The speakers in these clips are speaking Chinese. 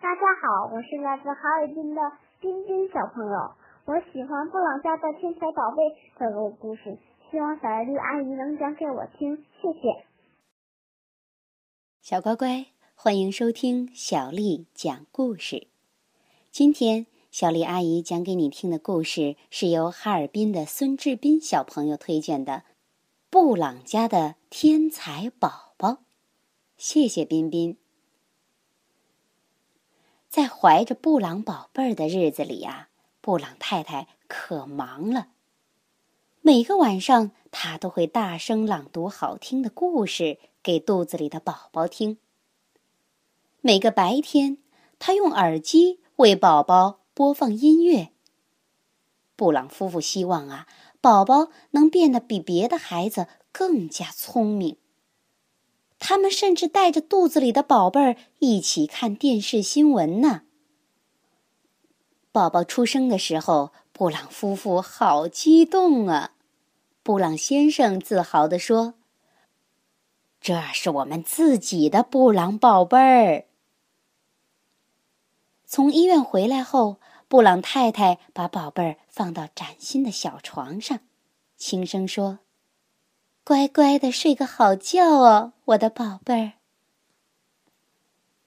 大家好，我是来自哈尔滨的彬彬小朋友，我喜欢布朗家的天才宝贝这个故事，希望小丽阿姨能讲给我听，谢谢。小乖乖，欢迎收听小丽讲故事。今天小丽阿姨讲给你听的故事是由哈尔滨的孙志斌小朋友推荐的《布朗家的天才宝宝》，谢谢彬彬。在怀着布朗宝贝儿的日子里呀，布朗太太可忙了。每个晚上，她都会大声朗读好听的故事给肚子里的宝宝听。每个白天，她用耳机为宝宝播放音乐。布朗夫妇希望啊，宝宝能变得比别的孩子更加聪明。他们甚至带着肚子里的宝贝儿一起看电视新闻呢。宝宝出生的时候，布朗夫妇好激动啊！布朗先生自豪地说：“这是我们自己的布朗宝贝儿。”从医院回来后，布朗太太把宝贝儿放到崭新的小床上，轻声说。乖乖的睡个好觉哦，我的宝贝儿。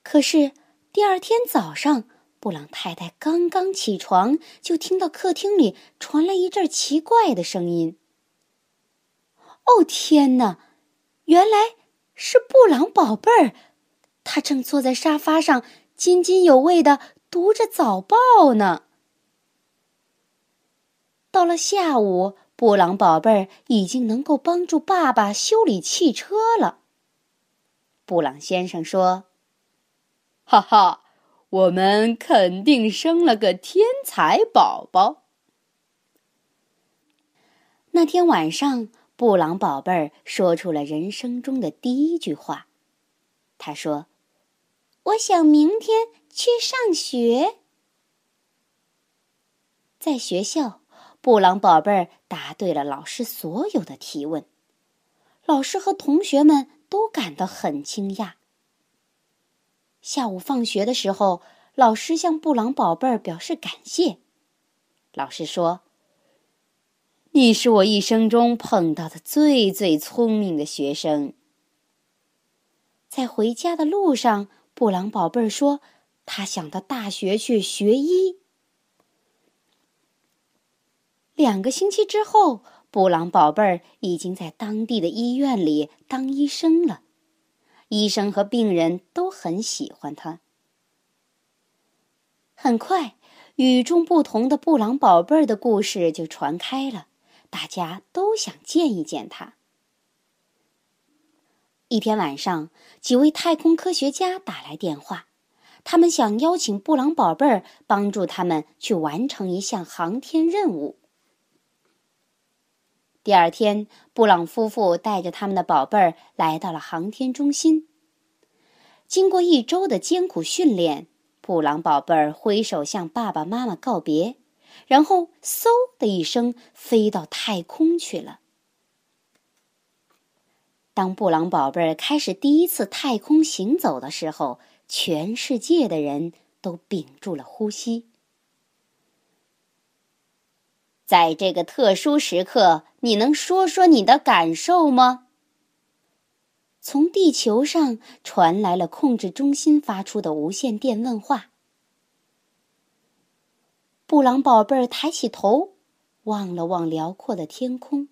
可是第二天早上，布朗太太刚刚起床，就听到客厅里传来一阵奇怪的声音。哦天哪！原来是布朗宝贝儿，他正坐在沙发上津津有味的读着早报呢。到了下午。布朗宝贝儿已经能够帮助爸爸修理汽车了。布朗先生说：“哈哈，我们肯定生了个天才宝宝。”那天晚上，布朗宝贝儿说出了人生中的第一句话。他说：“我想明天去上学。”在学校。布朗宝贝儿答对了老师所有的提问，老师和同学们都感到很惊讶。下午放学的时候，老师向布朗宝贝儿表示感谢。老师说：“你是我一生中碰到的最最聪明的学生。”在回家的路上，布朗宝贝儿说：“他想到大学去学医。”两个星期之后，布朗宝贝儿已经在当地的医院里当医生了。医生和病人都很喜欢他。很快，与众不同的布朗宝贝儿的故事就传开了，大家都想见一见他。一天晚上，几位太空科学家打来电话，他们想邀请布朗宝贝儿帮助他们去完成一项航天任务。第二天，布朗夫妇带着他们的宝贝儿来到了航天中心。经过一周的艰苦训练，布朗宝贝儿挥手向爸爸妈妈告别，然后嗖的一声飞到太空去了。当布朗宝贝儿开始第一次太空行走的时候，全世界的人都屏住了呼吸。在这个特殊时刻，你能说说你的感受吗？从地球上传来了控制中心发出的无线电问话。布朗宝贝儿抬起头，望了望辽阔的天空，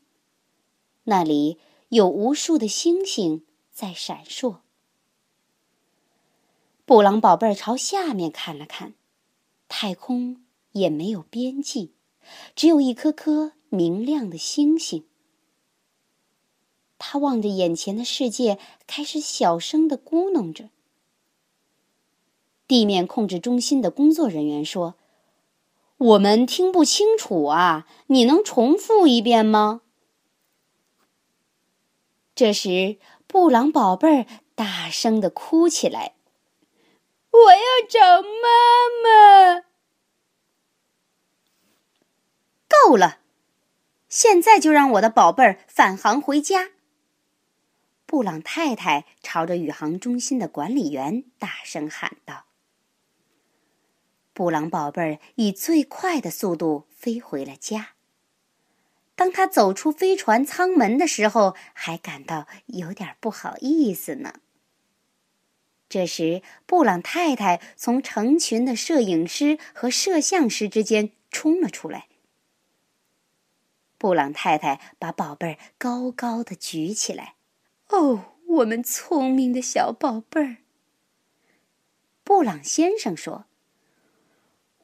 那里有无数的星星在闪烁。布朗宝贝儿朝下面看了看，太空也没有边际。只有一颗颗明亮的星星。他望着眼前的世界，开始小声的咕哝着。地面控制中心的工作人员说：“我们听不清楚啊，你能重复一遍吗？”这时，布朗宝贝儿大声的哭起来：“我要找妈妈！”够了！现在就让我的宝贝儿返航回家。布朗太太朝着宇航中心的管理员大声喊道：“布朗宝贝儿以最快的速度飞回了家。当他走出飞船舱门的时候，还感到有点不好意思呢。这时，布朗太太从成群的摄影师和摄像师之间冲了出来。布朗太太把宝贝儿高高的举起来。“哦，我们聪明的小宝贝儿！”布朗先生说，“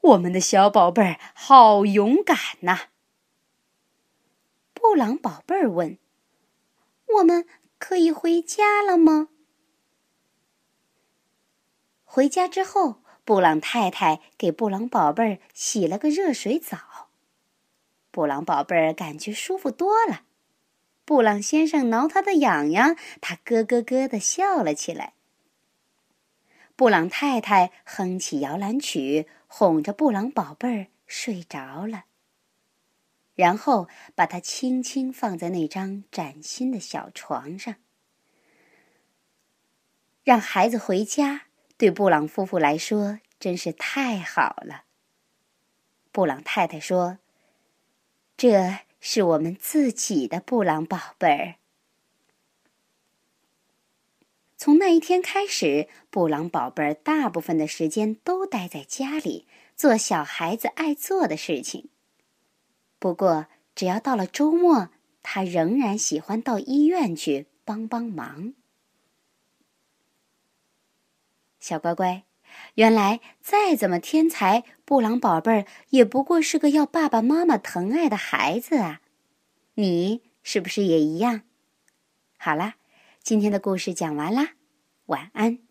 我们的小宝贝儿好勇敢呐！”布朗宝贝儿问：“我们可以回家了吗？”回家之后，布朗太太给布朗宝贝儿洗了个热水澡。布朗宝贝儿感觉舒服多了。布朗先生挠他的痒痒，他咯咯咯的笑了起来。布朗太太哼起摇篮曲，哄着布朗宝贝儿睡着了。然后把它轻轻放在那张崭新的小床上。让孩子回家，对布朗夫妇来说真是太好了。布朗太太说：“这是我们自己的布朗宝贝儿。”从那一天开始，布朗宝贝儿大部分的时间都待在家里，做小孩子爱做的事情。不过，只要到了周末，他仍然喜欢到医院去帮帮忙。小乖乖，原来再怎么天才，布朗宝贝儿也不过是个要爸爸妈妈疼爱的孩子啊！你是不是也一样？好啦，今天的故事讲完啦，晚安。